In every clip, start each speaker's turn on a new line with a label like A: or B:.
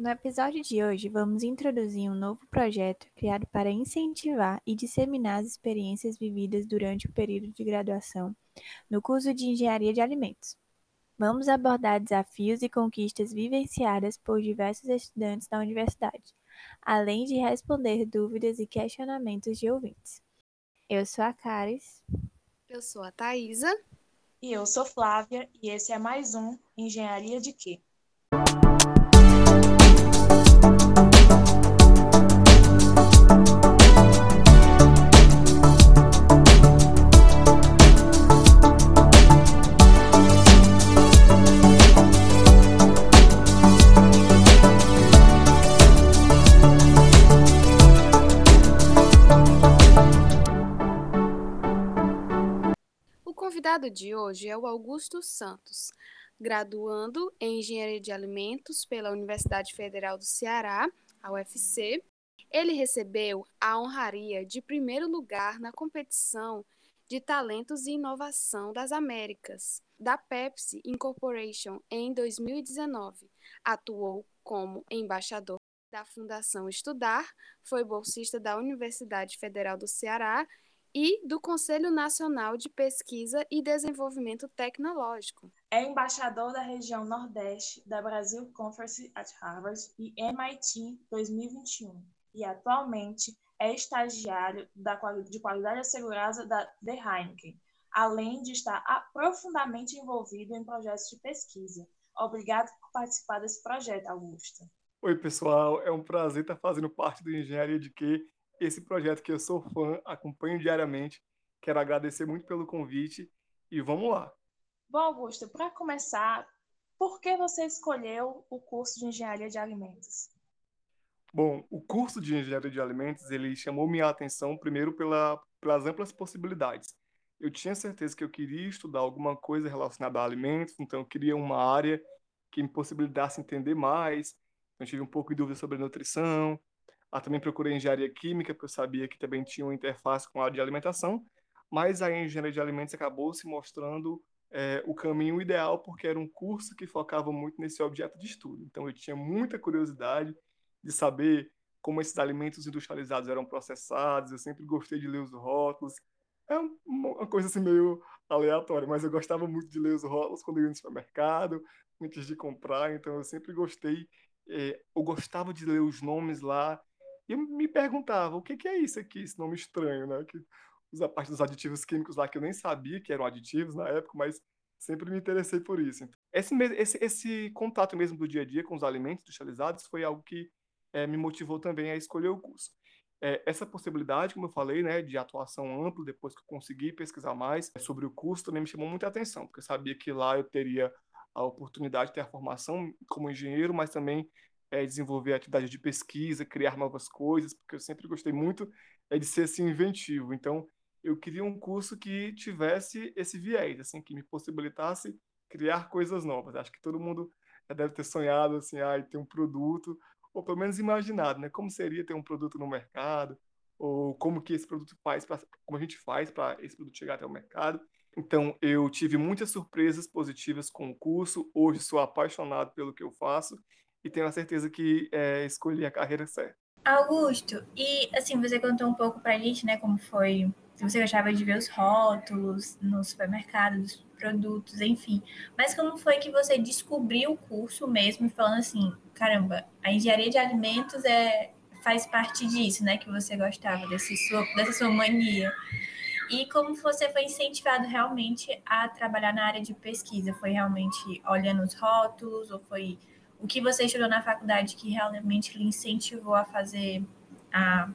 A: No episódio de hoje, vamos introduzir um novo projeto criado para incentivar e disseminar as experiências vividas durante o período de graduação no curso de Engenharia de Alimentos. Vamos abordar desafios e conquistas vivenciadas por diversos estudantes da universidade, além de responder dúvidas e questionamentos de ouvintes. Eu sou a Caris.
B: Eu sou a Thaisa.
C: E eu sou Flávia, e esse é mais um Engenharia de Quê?
B: Convidado de hoje é o Augusto Santos, graduando em Engenharia de Alimentos pela Universidade Federal do Ceará, a UFC. Ele recebeu a honraria de primeiro lugar na competição de talentos e inovação das Américas, da Pepsi Incorporation, em 2019. Atuou como embaixador da Fundação Estudar, foi bolsista da Universidade Federal do Ceará e do Conselho Nacional de Pesquisa e Desenvolvimento Tecnológico.
C: É embaixador da região Nordeste da Brasil Conference at Harvard e MIT 2021 e atualmente é estagiário da, de qualidade assegurada da The Heineken, além de estar profundamente envolvido em projetos de pesquisa. Obrigado por participar desse projeto, Augusto.
D: Oi, pessoal. É um prazer estar fazendo parte do Engenharia de Quê esse projeto que eu sou fã, acompanho diariamente. Quero agradecer muito pelo convite e vamos lá.
C: Bom, Augusto, para começar, por que você escolheu o curso de Engenharia de Alimentos?
D: Bom, o curso de Engenharia de Alimentos, ele chamou minha atenção primeiro pela, pelas amplas possibilidades. Eu tinha certeza que eu queria estudar alguma coisa relacionada a alimentos, então eu queria uma área que me possibilitasse entender mais. Eu tive um pouco de dúvida sobre nutrição, ah, também procurei engenharia química, porque eu sabia que também tinha uma interface com a área de alimentação, mas a engenharia de alimentos acabou se mostrando é, o caminho ideal, porque era um curso que focava muito nesse objeto de estudo. Então, eu tinha muita curiosidade de saber como esses alimentos industrializados eram processados, eu sempre gostei de ler os rótulos. É uma coisa assim meio aleatória, mas eu gostava muito de ler os rótulos quando eu ia no supermercado, antes de comprar, então eu sempre gostei, é, eu gostava de ler os nomes lá e eu me perguntava, o que, que é isso aqui, esse nome estranho, né? Que usa parte dos aditivos químicos lá que eu nem sabia que eram aditivos na época, mas sempre me interessei por isso. Esse, esse, esse contato mesmo do dia a dia com os alimentos industrializados foi algo que é, me motivou também a escolher o curso. É, essa possibilidade, como eu falei, né, de atuação ampla, depois que eu consegui pesquisar mais sobre o curso, também me chamou muita atenção, porque eu sabia que lá eu teria a oportunidade de ter a formação como engenheiro, mas também é, desenvolver atividade de pesquisa, criar novas coisas, porque eu sempre gostei muito é, de ser assim, inventivo. Então, eu queria um curso que tivesse esse viés, assim, que me possibilitasse criar coisas novas. Acho que todo mundo já deve ter sonhado assim, ah, ter um produto, ou pelo menos imaginado, né? Como seria ter um produto no mercado, ou como que esse produto faz, pra, como a gente faz para esse produto chegar até o mercado. Então, eu tive muitas surpresas positivas com o curso. Hoje sou apaixonado pelo que eu faço e tenho a certeza que é, escolhi a carreira certa.
A: Augusto, e assim, você contou um pouco pra gente, né, como foi, se você gostava de ver os rótulos no supermercado, dos produtos, enfim. Mas como foi que você descobriu o curso mesmo, falando assim, caramba, a engenharia de alimentos é, faz parte disso, né, que você gostava, desse sua, dessa sua mania. E como você foi incentivado realmente a trabalhar na área de pesquisa? Foi realmente olhando os rótulos ou foi o que você estudou na faculdade que realmente lhe incentivou a fazer, a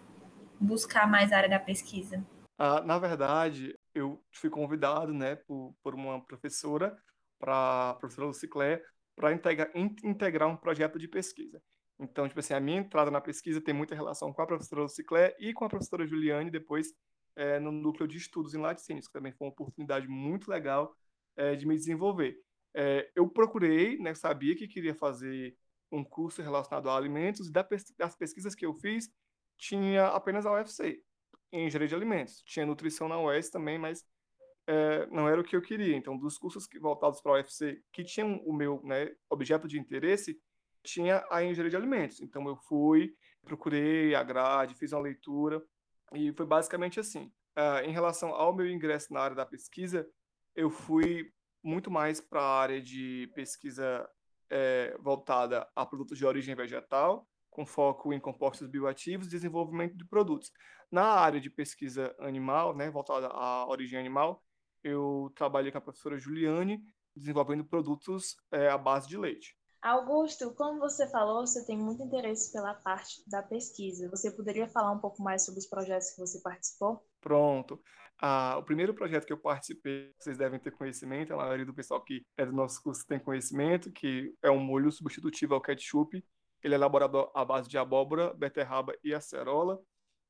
A: buscar mais área da pesquisa?
D: Ah, na verdade, eu fui convidado, né, por, por uma professora, para professora Luciclé, para integrar, integrar um projeto de pesquisa. Então, tipo assim, a minha entrada na pesquisa tem muita relação com a professora Luciclé e com a professora Juliane, depois é, no núcleo de estudos em laticínios, que também foi uma oportunidade muito legal é, de me desenvolver. É, eu procurei, né, sabia que queria fazer um curso relacionado a alimentos, e das pesquisas que eu fiz, tinha apenas a UFC, em engenharia de alimentos. Tinha nutrição na UES também, mas é, não era o que eu queria. Então, dos cursos voltados para a UFC, que tinham o meu né, objeto de interesse, tinha a engenharia de alimentos. Então eu fui, procurei a grade, fiz uma leitura e foi basicamente assim. Uh, em relação ao meu ingresso na área da pesquisa, eu fui muito mais para a área de pesquisa é, voltada a produtos de origem vegetal, com foco em compostos bioativos e desenvolvimento de produtos. Na área de pesquisa animal, né, voltada à origem animal, eu trabalhei com a professora Juliane, desenvolvendo produtos é, à base de leite.
C: Augusto, como você falou, você tem muito interesse pela parte da pesquisa. Você poderia falar um pouco mais sobre os projetos que você participou?
D: Pronto. O primeiro projeto que eu participei, vocês devem ter conhecimento, a maioria do pessoal que é do nosso curso tem conhecimento, que é um molho substitutivo ao ketchup. Ele é elaborado à base de abóbora, beterraba e acerola.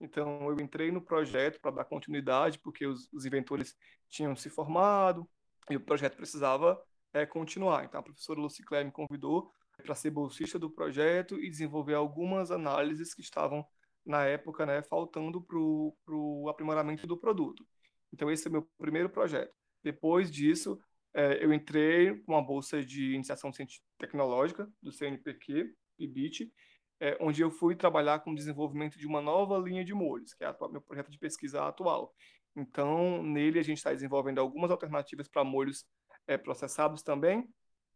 D: Então, eu entrei no projeto para dar continuidade, porque os, os inventores tinham se formado e o projeto precisava é, continuar. Então, a professora Luciclé me convidou para ser bolsista do projeto e desenvolver algumas análises que estavam, na época, né, faltando para o aprimoramento do produto. Então, esse é meu primeiro projeto. Depois disso, é, eu entrei com uma bolsa de iniciação tecnológica do CNPq, IBIT, é, onde eu fui trabalhar com o desenvolvimento de uma nova linha de molhos, que é o meu projeto de pesquisa atual. Então, nele a gente está desenvolvendo algumas alternativas para molhos é, processados também,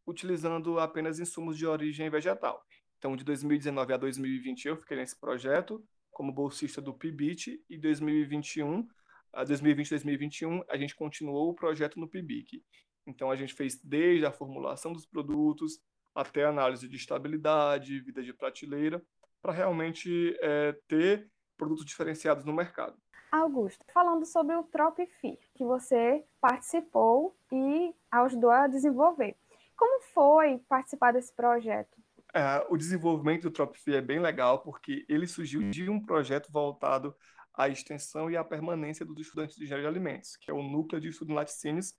D: utilizando apenas insumos de origem vegetal. Então, de 2019 a 2020 eu fiquei nesse projeto como bolsista do PIBIT e 2021, a 2020 2021 a gente continuou o projeto no PIBIC. Então, a gente fez desde a formulação dos produtos até análise de estabilidade, vida de prateleira, para realmente é, ter produtos diferenciados no mercado.
B: Augusto, falando sobre o TropFi, que você participou e ajudou a desenvolver. Como foi participar desse projeto?
D: É, o desenvolvimento do TropFi é bem legal porque ele surgiu de um projeto voltado à extensão e à permanência dos estudantes de engenharia de alimentos, que é o Núcleo de Estudo em Laticínios,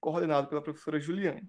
D: coordenado pela professora Juliane.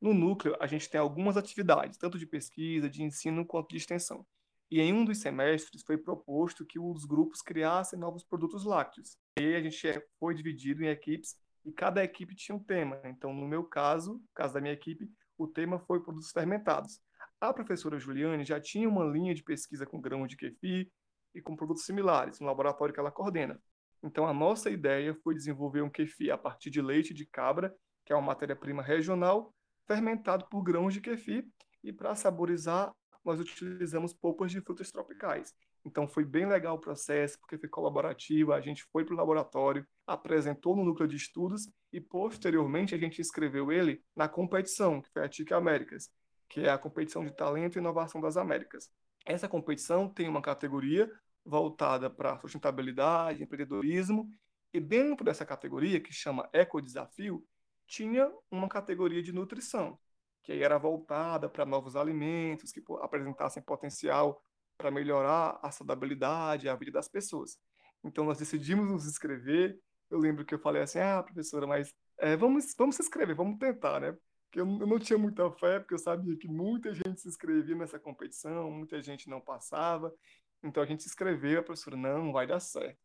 D: No núcleo, a gente tem algumas atividades, tanto de pesquisa, de ensino, quanto de extensão. E em um dos semestres foi proposto que os grupos criassem novos produtos lácteos. E a gente é, foi dividido em equipes e cada equipe tinha um tema. Então, no meu caso, no caso da minha equipe, o tema foi produtos fermentados. A professora Juliane já tinha uma linha de pesquisa com grão de kefir e com produtos similares, no laboratório que ela coordena. Então, a nossa ideia foi desenvolver um kefir a partir de leite de cabra, que é uma matéria-prima regional, fermentado por grãos de kefir, e para saborizar nós utilizamos polpas de frutas tropicais. Então foi bem legal o processo, porque foi colaborativo, a gente foi para o laboratório, apresentou no núcleo de estudos e posteriormente a gente inscreveu ele na competição, que foi a TIC Américas, que é a competição de talento e inovação das Américas. Essa competição tem uma categoria voltada para sustentabilidade, empreendedorismo, e dentro dessa categoria, que chama Eco Desafio, tinha uma categoria de nutrição que aí era voltada para novos alimentos, que apresentassem potencial para melhorar a saudabilidade, a vida das pessoas. Então nós decidimos nos inscrever. Eu lembro que eu falei assim, ah, professora, mas é, vamos, vamos se inscrever, vamos tentar, né? Porque eu, eu não tinha muita fé, porque eu sabia que muita gente se inscrevia nessa competição, muita gente não passava. Então a gente se inscreveu, a professora, não, vai dar certo.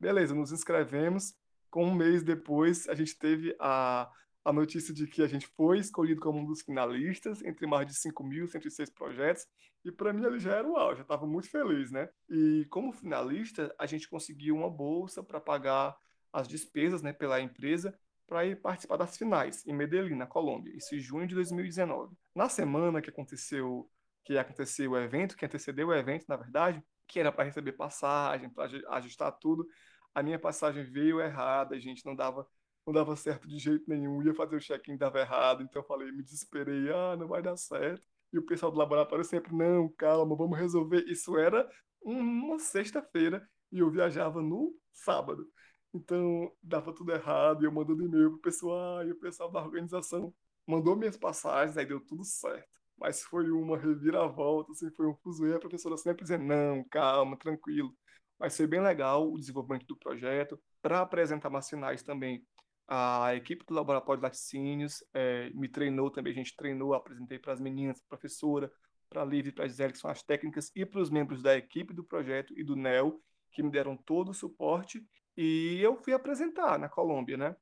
D: Beleza, nos inscrevemos. Com um mês depois, a gente teve a, a notícia de que a gente foi escolhido como um dos finalistas entre mais de 5.106 projetos, e para mim ele já era o auge, eu estava muito feliz, né? E como finalista, a gente conseguiu uma bolsa para pagar as despesas né, pela empresa para ir participar das finais em Medellín, na Colômbia, isso em junho de 2019. Na semana que aconteceu que aconteceu o evento, que antecedeu o evento, na verdade, que era para receber passagem, para ajustar tudo, a minha passagem veio errada, a gente não dava não dava certo de jeito nenhum, ia fazer o check-in, dava errado, então eu falei, me desesperei, ah, não vai dar certo. E o pessoal do laboratório sempre, não, calma, vamos resolver. Isso era uma sexta-feira e eu viajava no sábado. Então, dava tudo errado, e eu mandando e-mail pro pessoal, e o pessoal da organização mandou minhas passagens, aí deu tudo certo. Mas foi uma reviravolta, assim, foi um fuzuê, a professora sempre dizendo, não, calma, tranquilo. Mas foi bem legal o desenvolvimento do projeto. Para apresentar mais sinais também, a equipe do Laboratório de Laticínios é, me treinou também, a gente treinou, apresentei para as meninas, para a professora, para a Liv e para a Gisele, que são as técnicas, e para os membros da equipe do projeto e do NEL, que me deram todo o suporte, e eu fui apresentar na Colômbia, né?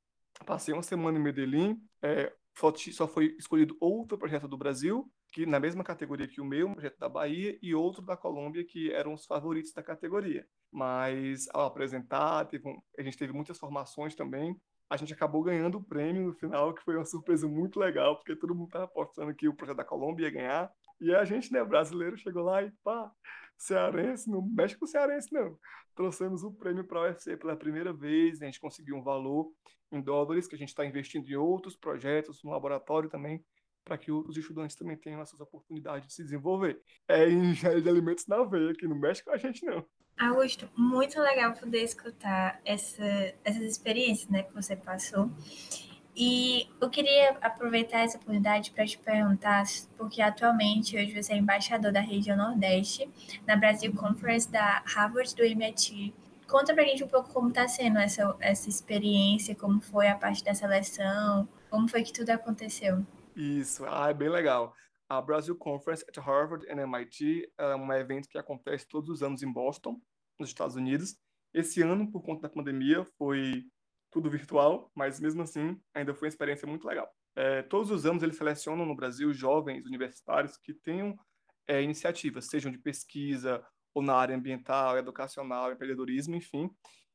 D: Passei uma semana em Medellín, é, só foi escolhido outro projeto do Brasil, que na mesma categoria que o meu, um projeto da Bahia, e outro da Colômbia, que eram os favoritos da categoria. Mas ao apresentar, um, a gente teve muitas formações também. A gente acabou ganhando o prêmio no final, que foi uma surpresa muito legal, porque todo mundo estava apostando que o projeto da Colômbia ia ganhar. E a gente, né, brasileiro, chegou lá e pá, cearense, não mexe com cearense, não. Trouxemos o prêmio para a UFC pela primeira vez, a gente conseguiu um valor em dólares que a gente está investindo em outros projetos, no laboratório também, para que outros estudantes também tenham essas oportunidades de se desenvolver. É engenharia de alimentos na veia, que não mexe com a gente, não.
A: Augusto, muito legal poder escutar essa, essas experiências né, que você passou. E eu queria aproveitar essa oportunidade para te perguntar, porque atualmente hoje você é embaixador da região Nordeste, na Brasil Conference da Harvard do MIT. Conta pra gente um pouco como está sendo essa, essa experiência, como foi a parte da seleção, como foi que tudo aconteceu.
D: Isso, ah, é bem legal. A Brasil Conference at Harvard and MIT é um evento que acontece todos os anos em Boston, nos Estados Unidos. Esse ano, por conta da pandemia, foi tudo virtual, mas mesmo assim ainda foi uma experiência muito legal. É, todos os anos eles selecionam no Brasil jovens universitários que tenham é, iniciativas, sejam de pesquisa ou na área ambiental, educacional, empreendedorismo, enfim,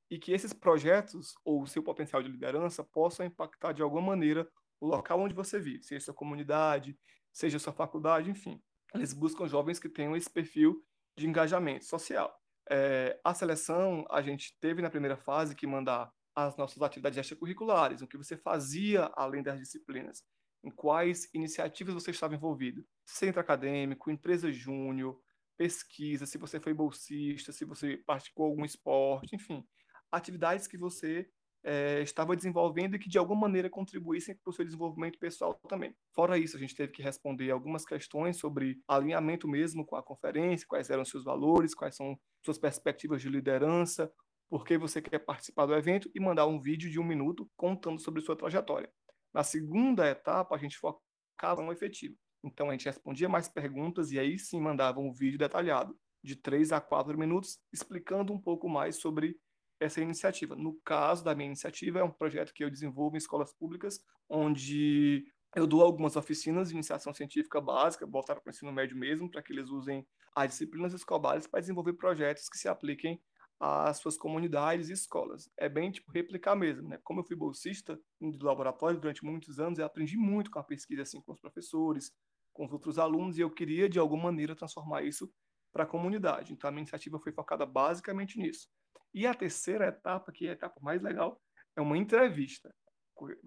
D: e que esses projetos ou seu potencial de liderança possam impactar de alguma maneira o local onde você vive, seja sua comunidade, seja sua faculdade, enfim. Eles buscam jovens que tenham esse perfil de engajamento social. É, a seleção, a gente teve na primeira fase que mandar as nossas atividades extracurriculares, o que você fazia além das disciplinas, em quais iniciativas você estava envolvido. Centro acadêmico, empresa júnior, pesquisa, se você foi bolsista, se você praticou algum esporte, enfim, atividades que você é, estava desenvolvendo e que de alguma maneira contribuíssem para o seu desenvolvimento pessoal também. Fora isso, a gente teve que responder algumas questões sobre alinhamento mesmo com a conferência, quais eram seus valores, quais são suas perspectivas de liderança, por que você quer participar do evento e mandar um vídeo de um minuto contando sobre sua trajetória. Na segunda etapa, a gente focava no efetivo. Então, a gente respondia mais perguntas e aí sim mandava um vídeo detalhado de três a quatro minutos explicando um pouco mais sobre essa iniciativa. No caso da minha iniciativa, é um projeto que eu desenvolvo em escolas públicas, onde eu dou algumas oficinas de iniciação científica básica, voltar para o ensino médio mesmo, para que eles usem as disciplinas escolares para desenvolver projetos que se apliquem às suas comunidades e escolas. É bem tipo replicar mesmo, né? Como eu fui bolsista do laboratório durante muitos anos, eu aprendi muito com a pesquisa assim com os professores, com os outros alunos e eu queria de alguma maneira transformar isso para a comunidade. Então a minha iniciativa foi focada basicamente nisso. E a terceira etapa, que é a etapa mais legal, é uma entrevista.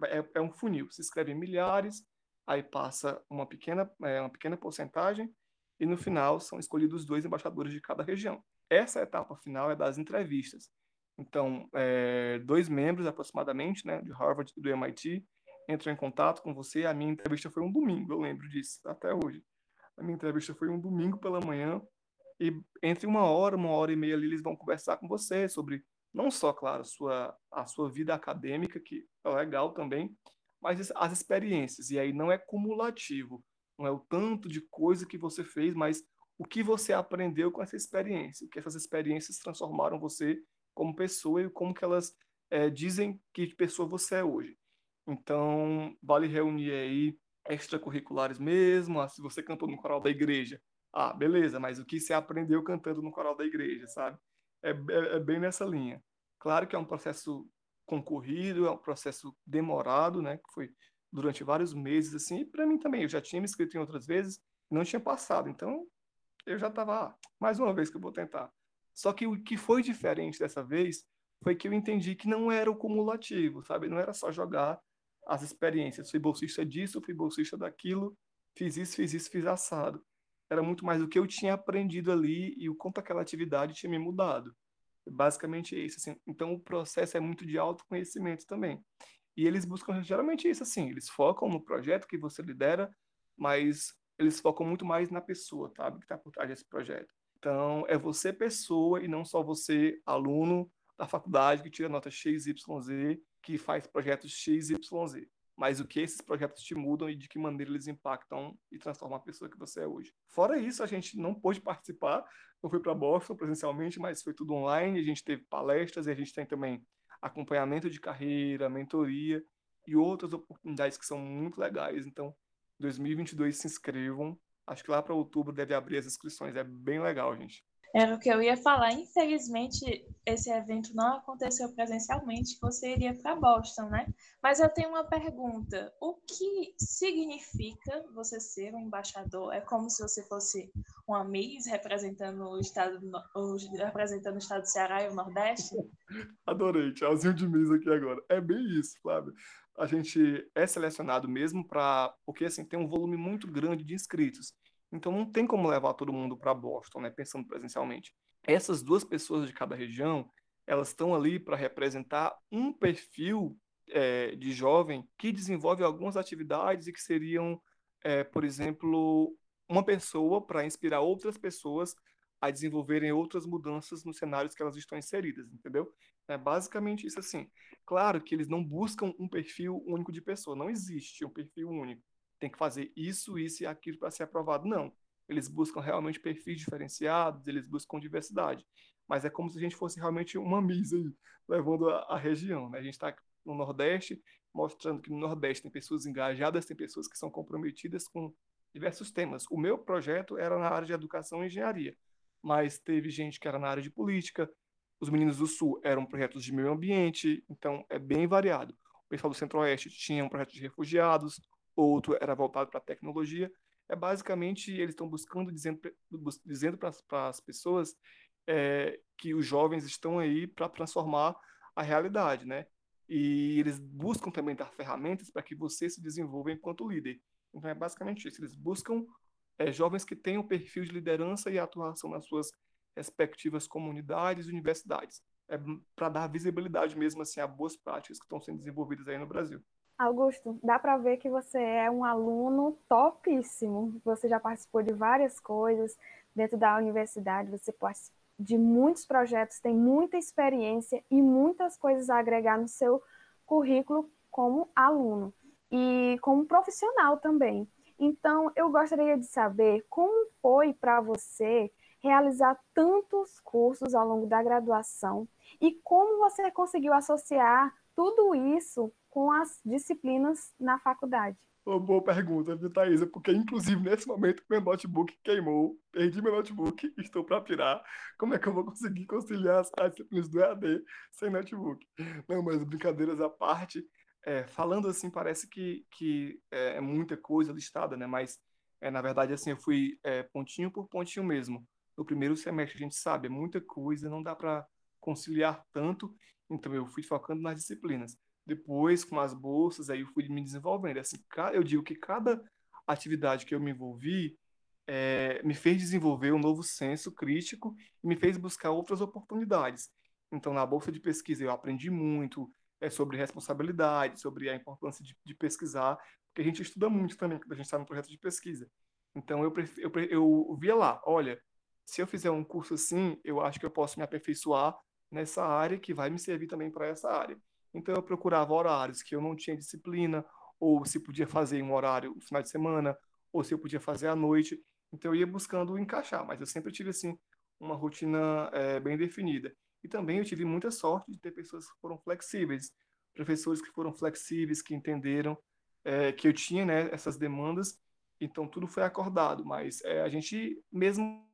D: É, é um funil. Se escrevem milhares, aí passa uma pequena, é, uma pequena porcentagem, e no final são escolhidos dois embaixadores de cada região. Essa etapa final é das entrevistas. Então, é, dois membros aproximadamente, né, de Harvard e do MIT, entram em contato com você. A minha entrevista foi um domingo, eu lembro disso, até hoje. A minha entrevista foi um domingo pela manhã, e entre uma hora, uma hora e meia ali, eles vão conversar com você sobre não só, claro, a sua, a sua vida acadêmica, que é legal também, mas as experiências. E aí não é cumulativo, não é o tanto de coisa que você fez, mas o que você aprendeu com essa experiência, o que essas experiências transformaram você como pessoa e como que elas é, dizem que pessoa você é hoje. Então, vale reunir aí extracurriculares mesmo, ah, se você cantou no coral da igreja, ah, beleza, mas o que você aprendeu cantando no coral da igreja, sabe? É, é, é bem nessa linha. Claro que é um processo concorrido, é um processo demorado, né? Que foi durante vários meses, assim. E para mim também, eu já tinha me inscrito em outras vezes, não tinha passado. Então, eu já estava, ah, mais uma vez que eu vou tentar. Só que o que foi diferente dessa vez foi que eu entendi que não era o cumulativo, sabe? Não era só jogar as experiências. Fui bolsista disso, fui bolsista daquilo, fiz isso, fiz isso, fiz assado era muito mais o que eu tinha aprendido ali e o quanto aquela atividade tinha me mudado. Basicamente é isso. Assim. Então, o processo é muito de autoconhecimento também. E eles buscam geralmente isso, assim. Eles focam no projeto que você lidera, mas eles focam muito mais na pessoa, sabe? Que está por trás desse projeto. Então, é você pessoa e não só você aluno da faculdade que tira nota XYZ, que faz projetos XYZ mas o que esses projetos te mudam e de que maneira eles impactam e transformam a pessoa que você é hoje. Fora isso, a gente não pôde participar, não fui para Boston presencialmente, mas foi tudo online, a gente teve palestras e a gente tem também acompanhamento de carreira, mentoria e outras oportunidades que são muito legais. Então, 2022 se inscrevam, Acho que lá para outubro deve abrir as inscrições. É bem legal, gente.
C: Era o que eu ia falar. Infelizmente, esse evento não aconteceu presencialmente. Você iria para Boston, né? Mas eu tenho uma pergunta. O que significa você ser um embaixador? É como se você fosse uma Miss representando o estado, representando o estado do Ceará e o Nordeste?
D: Adorei, tchauzinho de Miss aqui agora. É bem isso, Flávio. A gente é selecionado mesmo para. Porque assim, tem um volume muito grande de inscritos. Então não tem como levar todo mundo para Boston, né, pensando presencialmente. Essas duas pessoas de cada região, elas estão ali para representar um perfil é, de jovem que desenvolve algumas atividades e que seriam, é, por exemplo, uma pessoa para inspirar outras pessoas a desenvolverem outras mudanças nos cenários que elas estão inseridas, entendeu? É basicamente isso assim. Claro que eles não buscam um perfil único de pessoa, não existe um perfil único tem que fazer isso, isso e aquilo para ser aprovado. Não. Eles buscam realmente perfis diferenciados, eles buscam diversidade. Mas é como se a gente fosse realmente uma misa aí, levando a, a região. Né? A gente está no Nordeste, mostrando que no Nordeste tem pessoas engajadas, tem pessoas que são comprometidas com diversos temas. O meu projeto era na área de educação e engenharia, mas teve gente que era na área de política, os meninos do Sul eram projetos de meio ambiente, então é bem variado. O pessoal do Centro-Oeste tinha um projeto de refugiados, outro era voltado para tecnologia. É basicamente eles estão buscando, dizendo, dizendo para as pessoas é, que os jovens estão aí para transformar a realidade, né? E eles buscam também dar ferramentas para que você se desenvolva enquanto líder. Então é basicamente isso. Eles buscam é, jovens que tenham perfil de liderança e atuação nas suas respectivas comunidades e universidades. É para dar visibilidade mesmo assim a boas práticas que estão sendo desenvolvidas aí no Brasil.
E: Augusto, dá para ver que você é um aluno topíssimo. Você já participou de várias coisas dentro da universidade, você participa de muitos projetos, tem muita experiência e muitas coisas a agregar no seu currículo como aluno e como profissional também. Então, eu gostaria de saber como foi para você realizar tantos cursos ao longo da graduação e como você conseguiu associar tudo isso com as disciplinas na faculdade?
D: Boa pergunta, viu, Thaisa? Porque, inclusive, nesse momento, meu notebook queimou, perdi meu notebook, estou para tirar. Como é que eu vou conseguir conciliar as disciplinas do EAD sem notebook? Não, mas brincadeiras à parte, é, falando assim, parece que, que é, é muita coisa listada, né? Mas, é, na verdade, assim, eu fui é, pontinho por pontinho mesmo. No primeiro semestre, a gente sabe, é muita coisa, não dá para conciliar tanto, então eu fui focando nas disciplinas. Depois, com as bolsas, aí eu fui me desenvolvendo. Assim, eu digo que cada atividade que eu me envolvi é, me fez desenvolver um novo senso crítico e me fez buscar outras oportunidades. Então, na bolsa de pesquisa, eu aprendi muito é, sobre responsabilidade, sobre a importância de, de, pesquisar, porque a gente estuda muito também quando a gente está no projeto de pesquisa. Então, eu, eu, eu via lá, olha, se eu fizer um curso assim, eu acho que eu posso me aperfeiçoar nessa área que vai me servir também para essa área. Então eu procurava horários que eu não tinha disciplina, ou se podia fazer em um horário no final de semana, ou se eu podia fazer à noite. Então eu ia buscando encaixar, mas eu sempre tive assim uma rotina é, bem definida. E também eu tive muita sorte de ter pessoas que foram flexíveis, professores que foram flexíveis, que entenderam é, que eu tinha né, essas demandas, então tudo foi acordado. Mas é, a gente mesmo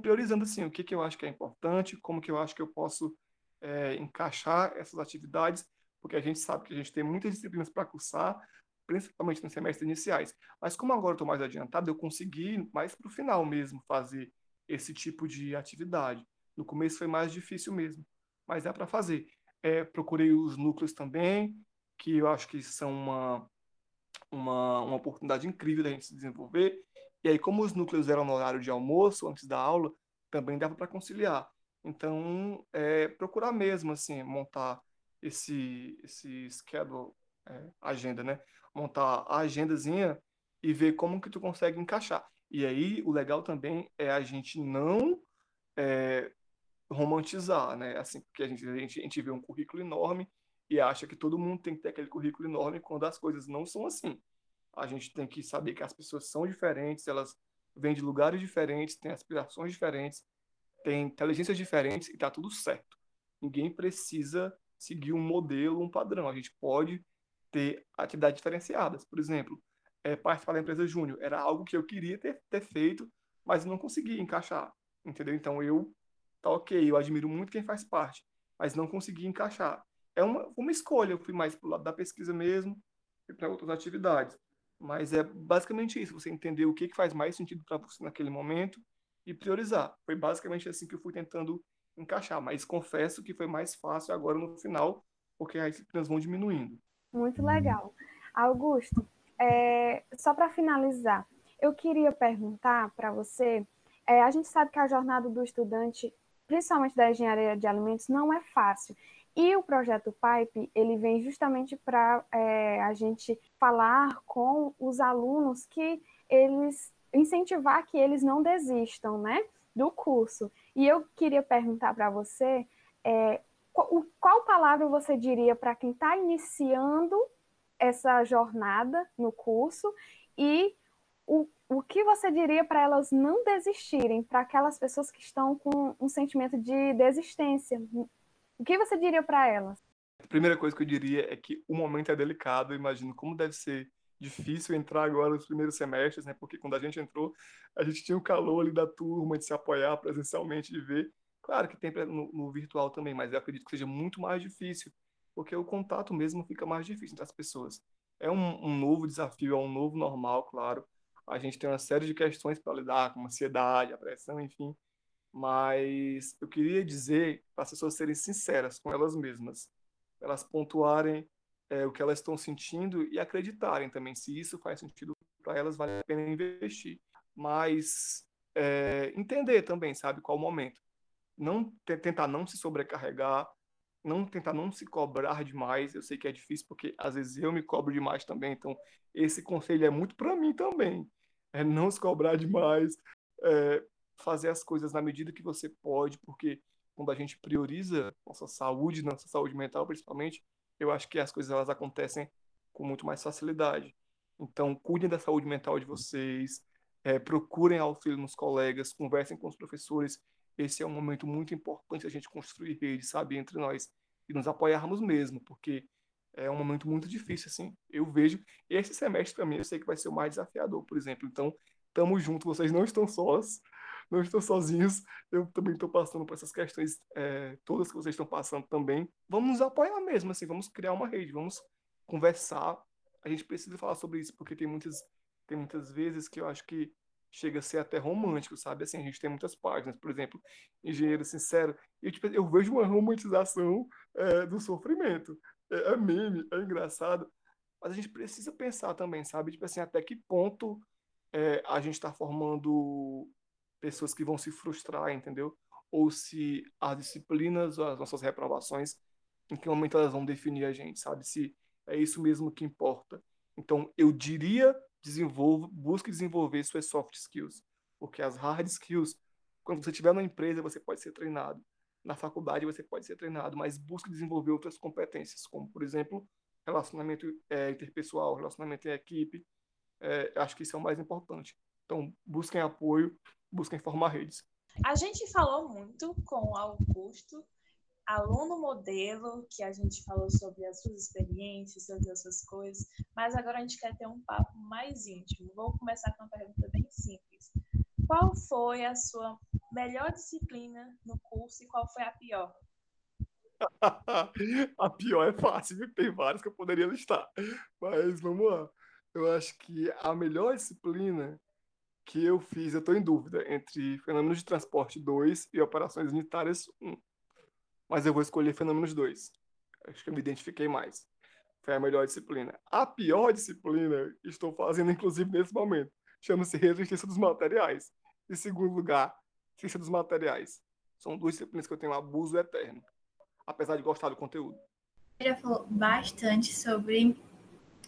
D: priorizando assim o que, que eu acho que é importante, como que eu acho que eu posso é, encaixar essas atividades, porque a gente sabe que a gente tem muitas disciplinas para cursar, principalmente nos semestres iniciais. Mas como agora estou mais adiantado, eu consegui mais para o final mesmo fazer esse tipo de atividade. No começo foi mais difícil mesmo, mas dá para fazer. É, procurei os núcleos também, que eu acho que são uma, uma, uma oportunidade incrível da gente se desenvolver. E aí, como os núcleos eram no horário de almoço, antes da aula, também dava para conciliar. Então, é, procurar mesmo, assim, montar esse, esse schedule, é, agenda, né? Montar a agendazinha e ver como que tu consegue encaixar. E aí, o legal também é a gente não é, romantizar, né? Assim, porque a gente, a, gente, a gente vê um currículo enorme e acha que todo mundo tem que ter aquele currículo enorme quando as coisas não são assim. A gente tem que saber que as pessoas são diferentes, elas vêm de lugares diferentes, têm aspirações diferentes, tem inteligências diferentes e está tudo certo. Ninguém precisa seguir um modelo, um padrão. A gente pode ter atividades diferenciadas. Por exemplo, é, participar da empresa júnior. Era algo que eu queria ter, ter feito, mas não conseguia encaixar, entendeu? Então eu, tá ok, eu admiro muito quem faz parte, mas não consegui encaixar. É uma, uma escolha, eu fui mais pro lado da pesquisa mesmo e para outras atividades. Mas é basicamente isso, você entender o que, que faz mais sentido para você naquele momento e priorizar. Foi basicamente assim que eu fui tentando encaixar, mas confesso que foi mais fácil agora no final, porque as disciplinas vão diminuindo.
E: Muito legal. Augusto, é, só para finalizar, eu queria perguntar para você, é, a gente sabe que a jornada do estudante, principalmente da engenharia de alimentos, não é fácil. E o projeto PIPE, ele vem justamente para é, a gente falar com os alunos que eles incentivar que eles não desistam, né, do curso. E eu queria perguntar para você é, qual, qual palavra você diria para quem está iniciando essa jornada no curso e o, o que você diria para elas não desistirem, para aquelas pessoas que estão com um sentimento de desistência? O que você diria para elas?
D: A primeira coisa que eu diria é que o momento é delicado. Eu imagino como deve ser difícil entrar agora nos primeiros semestres, né? Porque quando a gente entrou, a gente tinha o calor ali da turma, de se apoiar presencialmente, de ver. Claro que tem no, no virtual também, mas eu acredito que seja muito mais difícil, porque o contato mesmo fica mais difícil entre as pessoas. É um, um novo desafio, é um novo normal, claro. A gente tem uma série de questões para lidar, como ansiedade, a pressão, enfim. Mas eu queria dizer para as pessoas serem sinceras com elas mesmas, elas pontuarem é, o que elas estão sentindo e acreditarem também se isso faz sentido para elas, vale a pena investir. Mas é, entender também, sabe, qual o momento. Não tentar não se sobrecarregar, não tentar não se cobrar demais. Eu sei que é difícil porque às vezes eu me cobro demais também. Então esse conselho é muito para mim também. É não se cobrar demais, é, fazer as coisas na medida que você pode, porque quando a gente prioriza nossa saúde, nossa saúde mental principalmente, eu acho que as coisas elas acontecem com muito mais facilidade. Então, cuidem da saúde mental de vocês, é, procurem auxílio nos colegas, conversem com os professores. Esse é um momento muito importante a gente construir rede, sabe, entre nós e nos apoiarmos mesmo, porque é um momento muito difícil, assim. Eu vejo esse semestre para mim, eu sei que vai ser o mais desafiador, por exemplo. Então, tamo junto, vocês não estão sós, não estão sozinhos. Eu também estou passando por essas questões é, todas que vocês estão passando também. Vamos nos apoiar mesmo, assim, vamos criar uma rede, vamos conversar. A gente precisa falar sobre isso, porque tem muitas, tem muitas vezes que eu acho que chega a ser até romântico, sabe? Assim, a gente tem muitas páginas, por exemplo, Engenheiro Sincero, e tipo, eu vejo uma romantização é, do sofrimento. É, é meme, é engraçado, mas a gente precisa pensar também, sabe? Tipo assim, até que ponto é, a gente está formando pessoas que vão se frustrar, entendeu? Ou se as disciplinas, as nossas reprovações, em que momento elas vão definir a gente, sabe? Se é isso mesmo que importa. Então, eu diria, desenvolva, busque desenvolver suas soft skills, porque as hard skills, quando você estiver na empresa, você pode ser treinado. Na faculdade, você pode ser treinado, mas busque desenvolver outras competências, como, por exemplo, relacionamento é, interpessoal, relacionamento em equipe. É, acho que isso é o mais importante. Então, busquem apoio, busquem formar redes.
C: A gente falou muito com o Augusto, aluno modelo, que a gente falou sobre as suas experiências, sobre as suas coisas, mas agora a gente quer ter um papo mais íntimo. Vou começar com uma pergunta bem simples. Qual foi a sua melhor disciplina no curso e qual foi a pior?
D: a pior é fácil? Tem várias que eu poderia listar. Mas vamos lá. Eu acho que a melhor disciplina que eu fiz, eu estou em dúvida entre Fenômenos de Transporte 2 e Operações Unitárias 1. Mas eu vou escolher Fenômenos 2. Acho que eu me identifiquei mais. Foi a melhor disciplina. A pior disciplina, estou fazendo inclusive nesse momento, chama-se Resistência dos Materiais. Em segundo lugar, Ciência dos Materiais. São duas disciplinas que eu tenho um abuso eterno, apesar de gostar do conteúdo.
A: Você já falou bastante sobre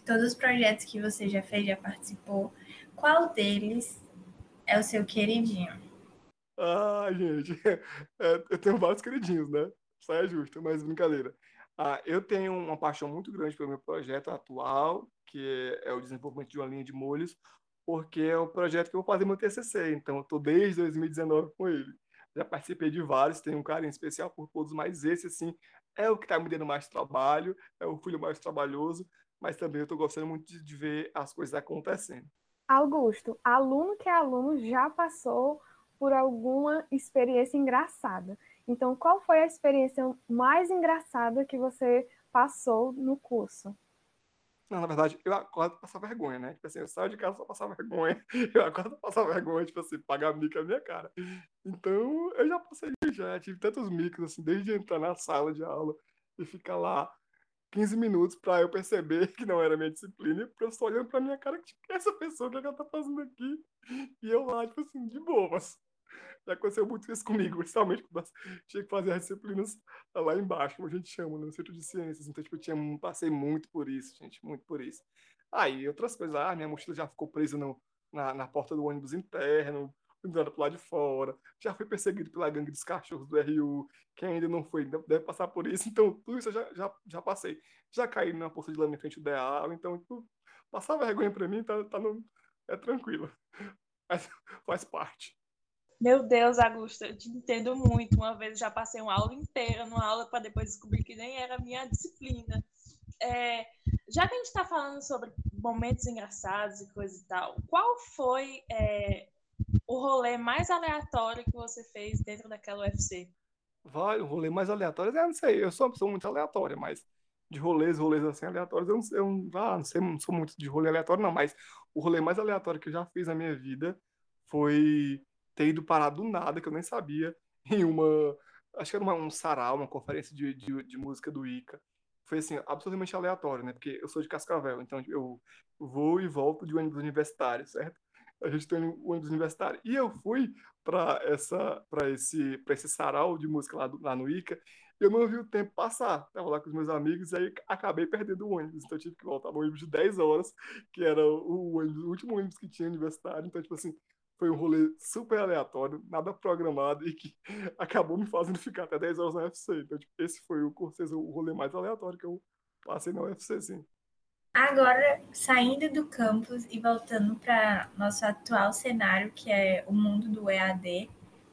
A: todos os projetos que você já fez, já participou. Qual deles é o seu queridinho?
D: Ah, gente, é, eu tenho vários queridinhos, né? Isso é justo, mas brincadeira. Ah, eu tenho uma paixão muito grande pelo meu projeto atual, que é o desenvolvimento de uma linha de molhos, porque é o projeto que eu vou fazer meu TCC, então eu estou desde 2019 com ele. Já participei de vários, tenho um carinho especial por todos, mas esse, assim, é o que está me dando mais trabalho, é o filho mais trabalhoso, mas também eu estou gostando muito de, de ver as coisas acontecendo.
E: Augusto, aluno que é aluno já passou por alguma experiência engraçada. Então, qual foi a experiência mais engraçada que você passou no curso?
D: Não, na verdade, eu acordo pra passar vergonha, né? Tipo assim, eu saio de casa pra passar vergonha. Eu acordo pra passar vergonha, tipo assim, pagar mico na minha cara. Então, eu já passei, já tive tantos micos, assim, desde entrar na sala de aula e ficar lá 15 minutos pra eu perceber que não era minha disciplina, porque eu só olhando pra minha cara, tipo, essa pessoa, o que, é que ela tá fazendo aqui? E eu lá, tipo assim, de boas. Já aconteceu muito isso comigo, principalmente quando tinha que fazer as disciplinas lá embaixo, como a gente chama, no Centro de Ciências. Então, tipo, eu tinha, passei muito por isso, gente, muito por isso. Aí, outras coisas, ah, minha mochila já ficou presa no, na, na porta do ônibus interno, andando pro lado de fora, já fui perseguido pela gangue dos cachorros do RU, quem ainda não foi deve passar por isso, então tudo isso eu já, já, já passei. Já caí na poça de lama em frente ao ideal, então tipo, passar vergonha para mim tá, tá no, é tranquilo, mas faz parte.
C: Meu Deus, Augusto, eu te entendo muito. Uma vez já passei uma aula inteira numa aula para depois descobrir que nem era minha disciplina. É, já que a gente está falando sobre momentos engraçados e coisa e tal, qual foi é, o rolê mais aleatório que você fez dentro daquela UFC?
D: Vai, o rolê mais aleatório, eu não sei, eu sou uma pessoa muito aleatória, mas de rolês, rolês assim aleatórios, eu não, sei, eu, ah, não sei, não sou muito de rolê aleatório, não, mas o rolê mais aleatório que eu já fiz na minha vida foi ter ido parar do nada, que eu nem sabia, em uma. Acho que era uma, um sarau, uma conferência de, de, de, música do Ica. Foi assim, absolutamente aleatório, né? Porque eu sou de Cascavel, então eu vou e volto de ônibus universitário, certo? A gente tem o ônibus universitário. E eu fui para essa para esse para esse sarau de música lá, do, lá no Ica. Eu não vi o tempo passar. Tava lá com os meus amigos e aí acabei perdendo o ônibus. Então eu tive que voltar no ônibus de 10 horas, que era o, ônibus, o último ônibus que tinha universitário. Então, tipo assim, foi um rolê super aleatório, nada programado e que acabou me fazendo ficar até 10 horas na UFC. Então, tipo, esse foi o, o rolê mais aleatório que eu passei na UFC, sim.
A: Agora, saindo do campus e voltando para nosso atual cenário, que é o mundo do EAD,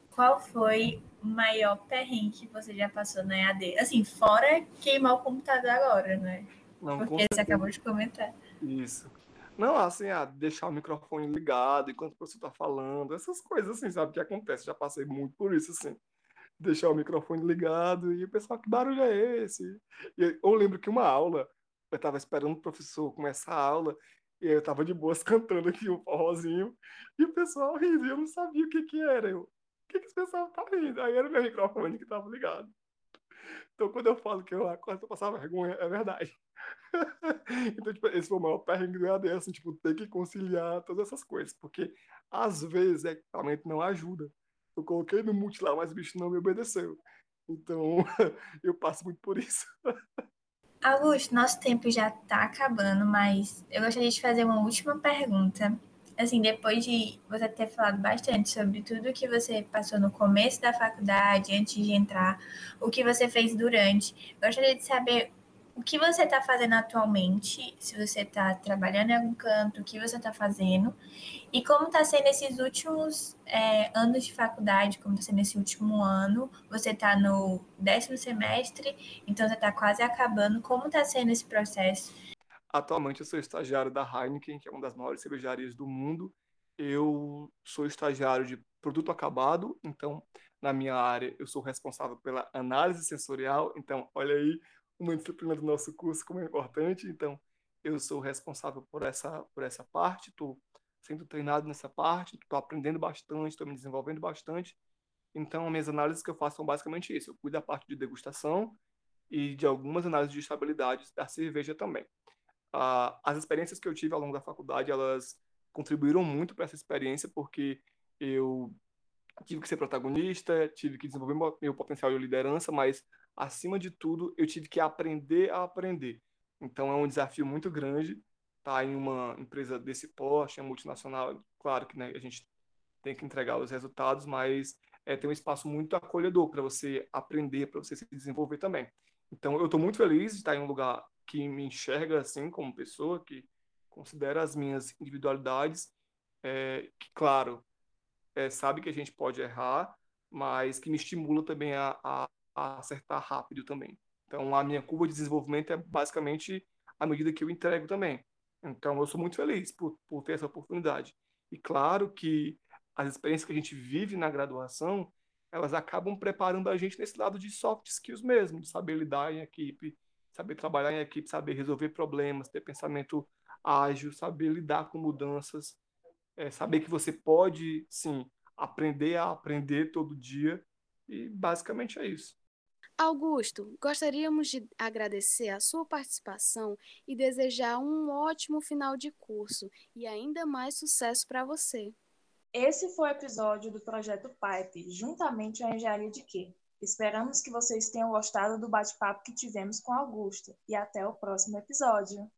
A: qual foi o maior perrengue que você já passou na EAD? Assim, fora queimar o computador agora, né? Não, Porque você acabou de comentar.
D: Isso. Não, assim, ah, deixar o microfone ligado enquanto você está falando, essas coisas assim, sabe, que acontece. Já passei muito por isso, assim. Deixar o microfone ligado e o pessoal, que barulho é esse? E eu lembro que uma aula, eu estava esperando o professor começar a aula, e eu estava de boas cantando aqui um forrozinho, e o pessoal rindo, e eu não sabia o que que era. Eu, o que que esse pessoal tá rindo? Aí era o meu microfone que estava ligado. Então, quando eu falo que eu acordo passar vergonha, é verdade. então, tipo, esse foi o maior perrengue do EAD, assim, tipo, ter que conciliar todas essas coisas, porque às vezes o equipamento não ajuda. Eu coloquei no multi lá, mas o bicho não me obedeceu. Então, eu passo muito por isso.
A: Augusto, nosso tempo já está acabando, mas eu gostaria de fazer uma última pergunta. Assim, depois de você ter falado bastante sobre tudo que você passou no começo da faculdade, antes de entrar, o que você fez durante, gostaria de saber o que você está fazendo atualmente, se você está trabalhando em algum canto, o que você está fazendo, e como está sendo esses últimos é, anos de faculdade, como está sendo esse último ano, você está no décimo semestre, então você está quase acabando, como está sendo esse processo?
D: Atualmente eu sou estagiário da Heineken, que é uma das maiores cervejarias do mundo. Eu sou estagiário de produto acabado, então na minha área eu sou responsável pela análise sensorial. Então, olha aí uma disciplina do nosso curso como é importante. Então, eu sou responsável por essa por essa parte, estou sendo treinado nessa parte, estou aprendendo bastante, estou me desenvolvendo bastante. Então, as minhas análises que eu faço são basicamente isso. Eu cuido da parte de degustação e de algumas análises de estabilidade da cerveja também uh, as experiências que eu tive ao longo da faculdade, elas contribuíram muito para essa experiência, porque eu tive que ser protagonista, tive que desenvolver meu potencial de liderança, mas, acima de tudo, eu tive que aprender a aprender. Então, é um desafio muito grande estar tá, em uma empresa desse porte, é multinacional, claro que né, a gente tem que entregar os resultados, mas é, tem um espaço muito acolhedor para você aprender, para você se desenvolver também. Então, eu estou muito feliz de estar em um lugar que me enxerga assim como pessoa, que considera as minhas individualidades, é, que, claro, é, sabe que a gente pode errar, mas que me estimula também a, a, a, acertar rápido também. Então, a minha curva de desenvolvimento é basicamente à medida que eu entrego também. Então, eu sou muito feliz por, por ter essa oportunidade. E claro que as experiências que a gente vive na graduação, elas acabam preparando a gente nesse lado de soft skills mesmo, de saber lidar em equipe, saber trabalhar em equipe, saber resolver problemas, ter pensamento ágil, saber lidar com mudanças, é, saber que você pode, sim, aprender a aprender todo dia. E basicamente é isso.
B: Augusto, gostaríamos de agradecer a sua participação e desejar um ótimo final de curso e ainda mais sucesso para você.
C: Esse foi o episódio do Projeto Pipe, juntamente à Engenharia de Quê. Esperamos que vocês tenham gostado do bate-papo que tivemos com Augusto e até o próximo episódio.